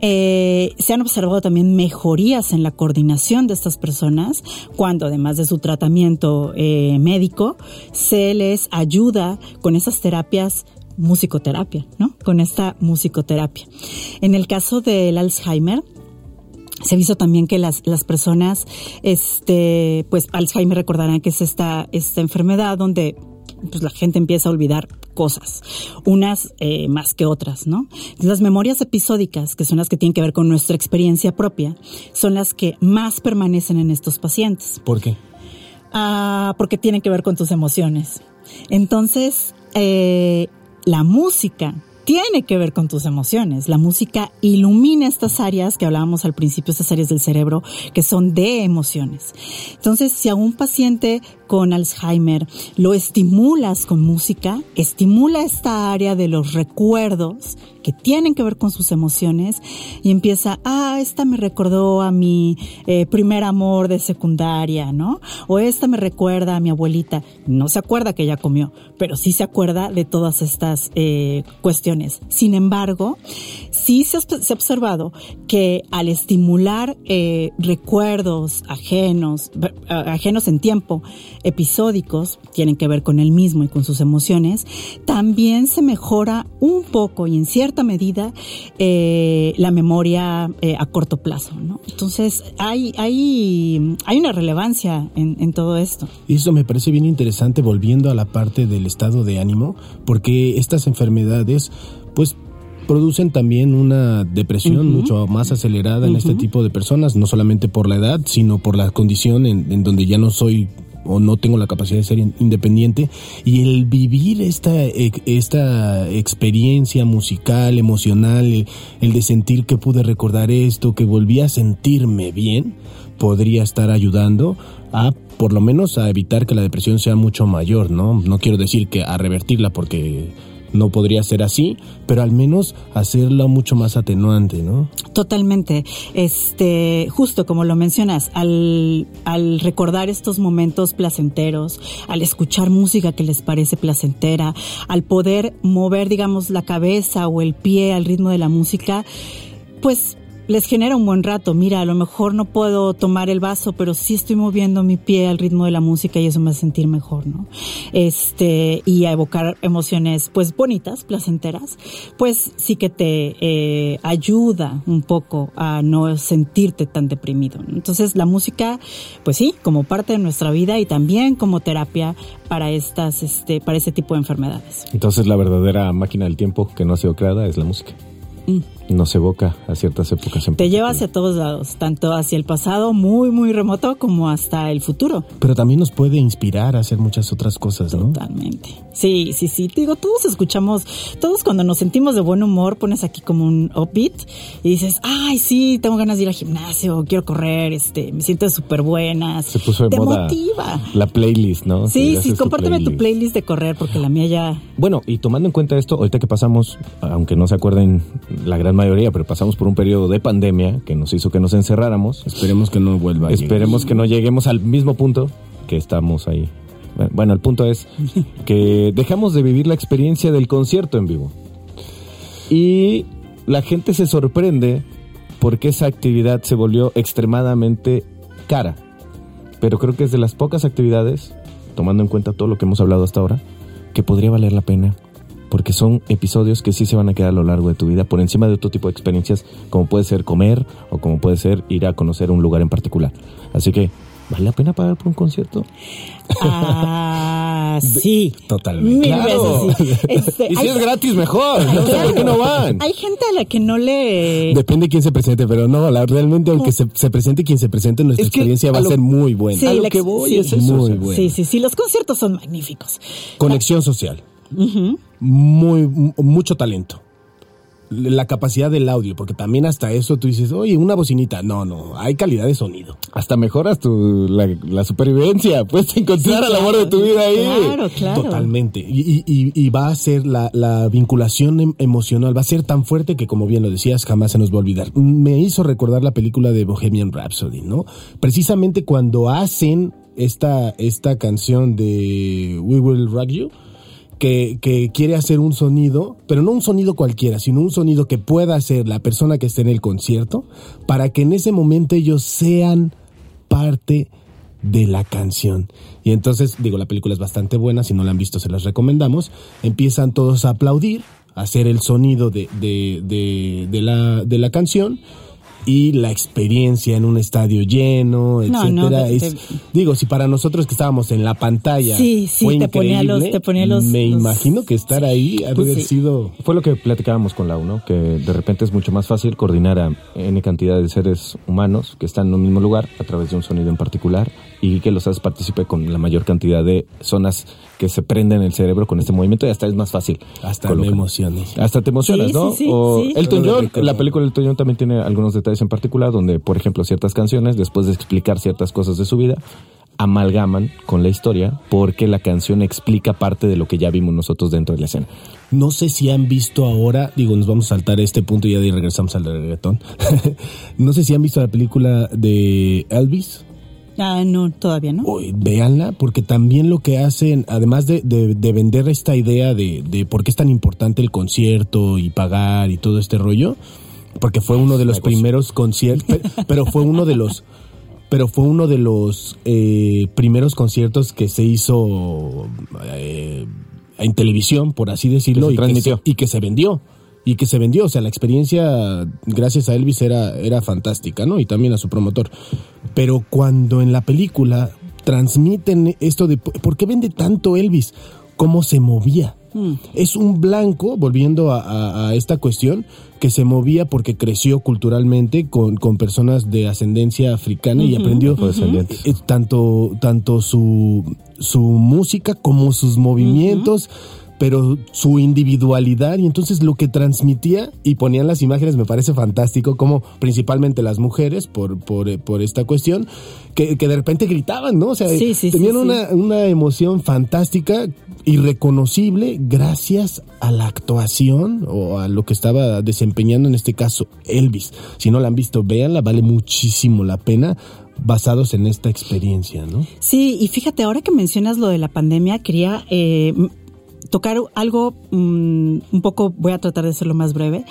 Eh, se han observado también mejorías en la coordinación de estas personas cuando además de su tratamiento eh, médico se les ayuda con esas terapias musicoterapia, ¿no? Con esta musicoterapia. En el caso del Alzheimer, se visto también que las, las personas, este, pues Alzheimer recordarán que es esta, esta enfermedad donde pues la gente empieza a olvidar cosas, unas eh, más que otras, ¿no? Las memorias episódicas, que son las que tienen que ver con nuestra experiencia propia, son las que más permanecen en estos pacientes. ¿Por qué? Ah, porque tienen que ver con tus emociones. Entonces, eh, la música tiene que ver con tus emociones. La música ilumina estas áreas que hablábamos al principio, estas áreas del cerebro que son de emociones. Entonces, si a un paciente con Alzheimer lo estimulas con música, estimula esta área de los recuerdos que tienen que ver con sus emociones y empieza, ah, esta me recordó a mi eh, primer amor de secundaria, ¿no? O esta me recuerda a mi abuelita. No se acuerda que ella comió, pero sí se acuerda de todas estas eh, cuestiones. Sin embargo, sí se ha, se ha observado que al estimular eh, recuerdos ajenos, ajenos en tiempo, episódicos, tienen que ver con él mismo y con sus emociones, también se mejora un poco y en cierta medida eh, la memoria eh, a corto plazo. ¿no? Entonces hay, hay, hay una relevancia en, en todo esto. Y eso me parece bien interesante volviendo a la parte del estado de ánimo, porque estas enfermedades, pues producen también una depresión mucho más acelerada en este tipo de personas, no solamente por la edad, sino por la condición en, en donde ya no soy o no tengo la capacidad de ser in- independiente y el vivir esta esta experiencia musical, emocional, el, el de sentir que pude recordar esto, que volví a sentirme bien, podría estar ayudando a por lo menos a evitar que la depresión sea mucho mayor, ¿no? No quiero decir que a revertirla porque no podría ser así, pero al menos hacerla mucho más atenuante, ¿no? Totalmente. Este, justo como lo mencionas, al, al recordar estos momentos placenteros, al escuchar música que les parece placentera, al poder mover, digamos, la cabeza o el pie al ritmo de la música, pues les genera un buen rato. Mira, a lo mejor no puedo tomar el vaso, pero sí estoy moviendo mi pie al ritmo de la música y eso me hace sentir mejor, ¿no? Este, y a evocar emociones, pues bonitas, placenteras, pues sí que te eh, ayuda un poco a no sentirte tan deprimido. Entonces, la música, pues sí, como parte de nuestra vida y también como terapia para estas, este, para este tipo de enfermedades. Entonces, la verdadera máquina del tiempo que no ha sido creada es la música. Mm. Nos evoca a ciertas épocas. En Te lleva hacia todos lados, tanto hacia el pasado muy, muy remoto como hasta el futuro. Pero también nos puede inspirar a hacer muchas otras cosas, ¿no? Totalmente. Sí, sí, sí. Te digo, todos escuchamos, todos cuando nos sentimos de buen humor, pones aquí como un upbeat y dices, ay, sí, tengo ganas de ir al gimnasio, quiero correr, este, me siento súper buenas. Se puso de Te moda motiva. la playlist, ¿no? Sí, sí, tu compárteme tu playlist de correr porque la mía ya... Bueno, y tomando en cuenta esto, ahorita que pasamos, aunque no se acuerden la gran mayoría, pero pasamos por un periodo de pandemia que nos hizo que nos encerráramos. Esperemos que no vuelva. a llegar. Esperemos que no lleguemos al mismo punto que estamos ahí. Bueno, el punto es que dejamos de vivir la experiencia del concierto en vivo. Y la gente se sorprende porque esa actividad se volvió extremadamente cara. Pero creo que es de las pocas actividades, tomando en cuenta todo lo que hemos hablado hasta ahora, que podría valer la pena. Porque son episodios que sí se van a quedar a lo largo de tu vida, por encima de otro tipo de experiencias, como puede ser comer o como puede ser ir a conocer un lugar en particular. Así que, ¿vale la pena pagar por un concierto? Ah, sí. Totalmente. Mil veces sí. Este, y si hay- es gratis, mejor. No sé por qué no van. Hay gente a la que no le... Depende de quién se presente, pero no, la- realmente aunque se, se presente quien se presente, nuestra Es que experiencia va a ser muy buena. Sí, a lo que voy sí. es eso. Muy bueno. Sí, sí, sí, los conciertos son magníficos. Conexión social. Muy, mu- mucho talento. La capacidad del audio, porque también hasta eso tú dices, oye, una bocinita. No, no, hay calidad de sonido. Hasta mejoras tu, la, la supervivencia. Puedes encontrar Sí, al amor de tu vida ahí. Claro, claro. Totalmente. Y, y- y- y va a ser la, la vinculación em- emocional, va a ser tan fuerte que, como bien lo decías, jamás se nos va a olvidar. Me hizo recordar la película de Bohemian Rhapsody, ¿no? Precisamente cuando hacen esta, esta canción de We Will Rock You, que, que quiere hacer un sonido, pero no un sonido cualquiera, sino un sonido que pueda hacer la persona que esté en el concierto, para que en ese momento ellos sean parte de la canción. Y entonces, digo, la película es bastante buena, si no la han visto se las recomendamos. Empiezan todos a aplaudir, a hacer el sonido de, de, de, de la, de la canción. Y la experiencia en un estadio lleno, No, etcétera, no, es, te- digo, si para nosotros que estábamos en la pantalla Sí, sí, fue te ponía los- increíble, te ponía los- me los- imagino que estar ahí Pues haber sí. sido Fue lo que platicábamos con Lau, ¿no? Que de repente es mucho más fácil coordinar a N cantidad de seres humanos que están en un mismo lugar a través de un sonido en particular y que los haces partícipe con la mayor cantidad de zonas que se prenden el cerebro con este movimiento y hasta es más fácil. hasta colocar. me emocioné. Hasta te emocionas, Sí, ¿no? sí, sí, o sí. Elton Todo John, rico. la película Elton John también tiene algunos detalles en particular donde, por ejemplo, ciertas canciones, después de explicar ciertas cosas de su vida, amalgaman con la historia porque la canción explica parte de lo que ya vimos nosotros dentro de la escena. No sé si han visto ahora, digo, nos vamos a saltar este punto y ya de regresamos al reggaetón. no sé si han visto la película de Elvis. Ah, no, todavía no. Uy, véanla, porque también lo que hacen, además de, de- de vender esta idea de, de por qué es tan importante el concierto y pagar y todo este rollo, porque fue uno de los primeros conciertos, pe- pero fue uno de los, pero fue uno de los eh, primeros conciertos que se hizo eh, en televisión, por así decirlo, Que se y, que transmitió. se, y que se vendió. Y que se vendió, o sea, la experiencia, gracias a Elvis, era, era fantástica, ¿no? Y también a su promotor. Pero cuando en la película transmiten esto de por qué vende tanto Elvis, cómo se movía. Es un blanco, volviendo a, a- a esta cuestión, que se movía porque creció culturalmente con, con personas de ascendencia africana y aprendió eh, tanto, tanto su, su música como sus movimientos. Pero su individualidad y entonces lo que transmitía y ponían las imágenes me parece fantástico, como principalmente las mujeres, por, por, por esta cuestión, que, que, de repente gritaban, ¿no? O sea, tenían una, una emoción fantástica y reconocible gracias a la actuación o a lo que estaba desempeñando en este caso Elvis. Si no la han visto, véanla, vale muchísimo la pena basados en esta experiencia, ¿no? Sí, y fíjate, ahora que mencionas lo de la pandemia, quería eh, tocar algo mm, un poco, voy a tratar de hacerlo más breve,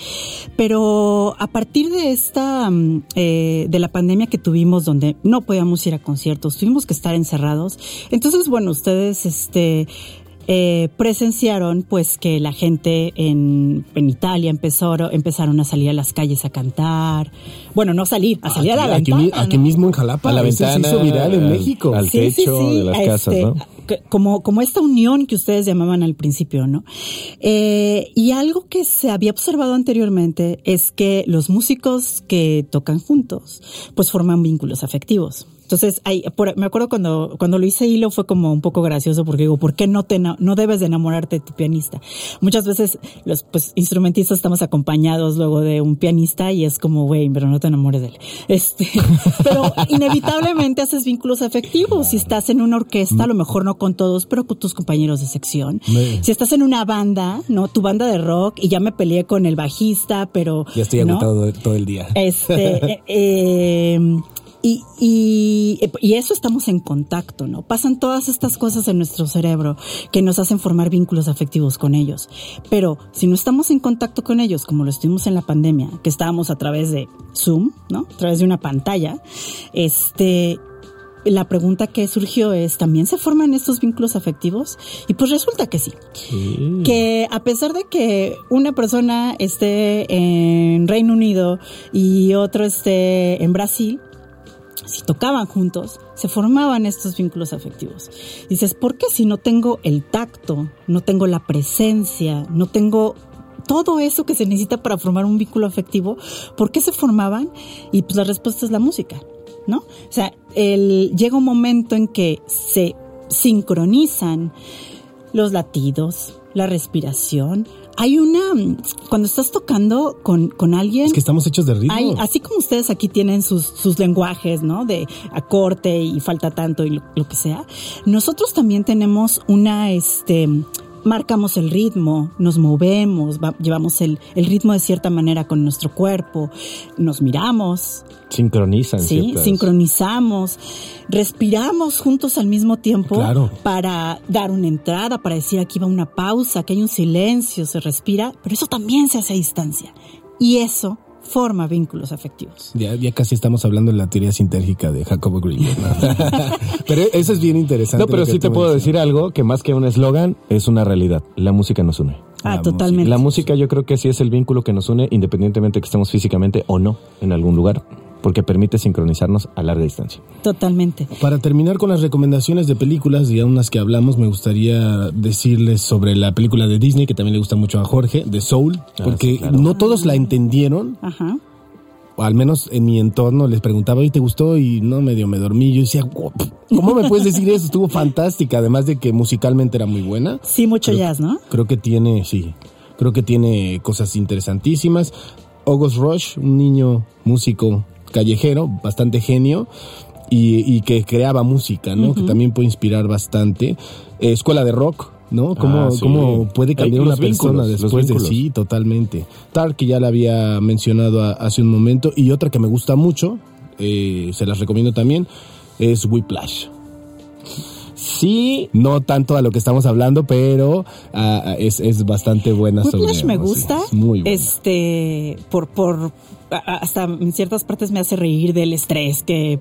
pero a partir de esta, mm, eh, de la pandemia que tuvimos donde no podíamos ir a conciertos, tuvimos que estar encerrados, entonces bueno, ustedes este eh, presenciaron pues que la gente en, en Italia empezó, empezaron a salir a las calles a cantar. Bueno, no salir, a salir a la aquí, ventana. Aquí mismo en Jalapa, a la ventana, se hizo viral en México. Al techo de las casas, este, ¿no? Como, como esta unión que ustedes llamaban al principio, ¿no? Eh, y algo que se había observado anteriormente es que los músicos que tocan juntos, pues forman vínculos afectivos. Entonces, ahí, por, me acuerdo cuando, cuando lo hice hilo fue como un poco gracioso porque digo, ¿por qué no te, no debes de enamorarte de tu pianista? Muchas veces los pues, instrumentistas estamos acompañados luego de un pianista y es como, güey, pero no te enamores de él. Este, pero inevitablemente haces vínculos afectivos. Si estás en una orquesta, a lo mejor no con todos, pero con tus compañeros de sección. Si estás en una banda, ¿no? Tu banda de rock y ya me peleé con el bajista, pero. Ya estoy ¿no? agotado todo el día. Este, eh, y, y, y, eso estamos en contacto, ¿no? Pasan todas estas cosas en nuestro cerebro que nos hacen formar vínculos afectivos con ellos. Pero si no estamos en contacto con ellos, como lo estuvimos en la pandemia, que estábamos a través de Zoom, ¿no? A través de una pantalla, este, la pregunta que surgió es, ¿también se forman estos vínculos afectivos? Y pues resulta que sí. sí. Que a pesar de que una persona esté en Reino Unido y otro esté en Brasil, si tocaban juntos, se formaban estos vínculos afectivos. Dices, ¿por qué si no tengo el tacto, no tengo la presencia, no tengo todo eso que se necesita para formar un vínculo afectivo, ¿por qué se formaban? Y pues la respuesta es la música, ¿no? O sea, el, llega un momento en que se sincronizan los latidos, la respiración, hay una cuando estás tocando con, con alguien es que estamos hechos de ritmo. hay, así como ustedes aquí tienen sus, sus lenguajes no de acorte y falta tanto y lo, lo, que sea nosotros también tenemos una este marcamos el ritmo, nos movemos, va, llevamos el, el, ritmo de cierta manera con nuestro cuerpo, nos miramos. Sincronizan. Sí, ciertas. sincronizamos, respiramos juntos al mismo tiempo claro. para dar una entrada, para decir aquí va una pausa, que hay un silencio, se respira, pero eso también se hace a distancia. Y eso forma vínculos afectivos. Ya, ya casi estamos hablando de la teoría sintérgica de Jacobo Green. ¿no? pero eso es bien interesante. No, pero sí te puedo decir algo que más que un eslogan es una realidad. La música nos une. Ah, La totalmente. La música yo creo que sí es el vínculo que nos une independientemente que estemos físicamente o no en algún lugar porque permite sincronizarnos a larga distancia. Totalmente. Para terminar con las recomendaciones de películas, y unas que hablamos, me gustaría decirles sobre la película de Disney, que también le gusta mucho a Jorge, de Soul, porque sí, claro. no todos la entendieron. Ajá. O al menos en mi entorno les preguntaba, ¿y te gustó? Y no, medio me dormí. Yo decía, ¿cómo me puedes decir eso? Estuvo fantástica, además de que musicalmente era muy buena. Sí, mucho creo, jazz, ¿no? Creo que tiene, sí, creo que tiene cosas interesantísimas. August Rush, un niño músico callejero, bastante genio, y, y que creaba música, ¿no? Uh -huh. Que también puede inspirar bastante. Eh, escuela de rock, ¿no? ¿Cómo, ah, sí. cómo puede cambiar Eh, una los persona vínculos, después de sí, totalmente. Tal que ya la había mencionado a, hace un momento, y otra que me gusta mucho, eh, se las recomiendo también, es Whiplash. Sí, no tanto a lo que estamos hablando, pero uh, es, es, bastante buena Whiplash sobre me gusta. Sí, muy buena. Este, por, por, hasta en ciertas partes me hace reír del estrés que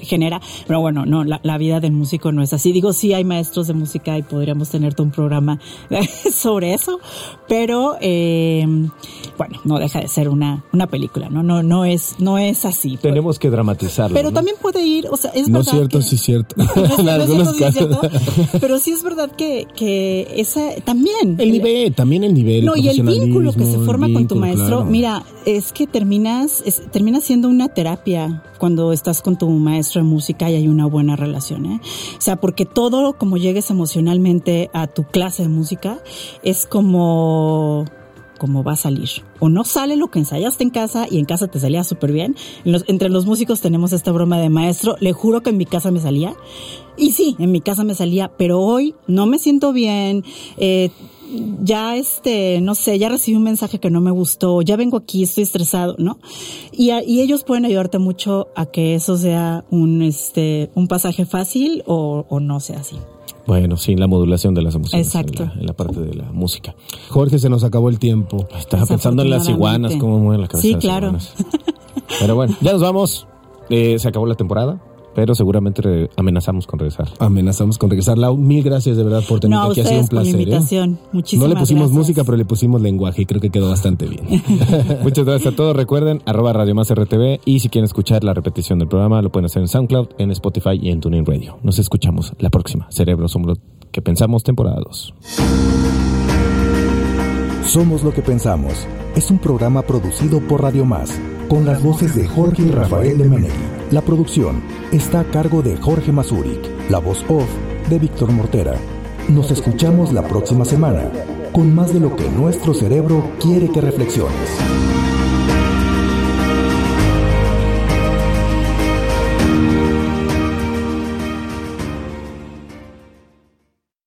genera, pero bueno, no, la, la, vida del músico no es así. Digo, sí hay maestros de música y podríamos tener un programa sobre eso, pero eh, bueno, no deja de ser una, una película, ¿no? No, no es, no es así. Tenemos que dramatizarlo. Pero ¿no? también puede ir, o sea, es no verdad. cierto, que, sí cierto. No, es, no algunos es cierto, casos. sí cierto, pero sí es verdad que, que esa también. El nivel, también el nivel. No, el y el vínculo que se forma con tu maestro, claro. mira, es que termina terminas, es, termina siendo una terapia cuando estás con tu maestro de música y hay una buena relación, ¿eh? O sea, porque todo como llegues emocionalmente a tu clase de música es como como va a salir. O no sale lo que ensayaste en casa y en casa te salía súper bien. entre los músicos tenemos esta broma de maestro. Le juro que en mi casa me salía. Y sí, en mi casa me salía, pero hoy no me siento bien. Eh, ya este, no sé, ya recibí un mensaje que no me gustó, ya vengo aquí, estoy estresado, ¿no? Y, y ellos pueden ayudarte mucho a que eso sea un, este, un pasaje fácil o, o no sea así. Bueno, sí, la modulación de las emociones. Exacto. En la, parte de la música. Jorge, se nos acabó el tiempo. Estaba pensando en las iguanas, cómo mueven la cabeza. Sí, claro. Pero bueno, ya nos vamos. Eh, se acabó la temporada pero seguramente amenazamos con regresar. Amenazamos con regresar. Lau, mil gracias de verdad por tenerme aquí. Ha sido un placer. Por la ¿eh? invitación. Muchísimas No le pusimos gracias. música, pero le pusimos lenguaje y creo que quedó bastante bien. Muchas gracias a todos. Recuerden, arroba Radio Más RTV y si quieren escuchar la repetición del programa, lo pueden hacer en SoundCloud, en Spotify y en TuneIn Radio. Nos escuchamos la próxima. Cerebro, somos lo que pensamos, temporada 2. Somos lo que pensamos. Es un programa producido por Radio Más, con las voces de Jorge y Rafael de Menegui. La producción está a cargo de Jorge Mazuric, la voz off de Víctor Mortera. Nos escuchamos la próxima semana con más de lo que nuestro cerebro quiere que reflexiones.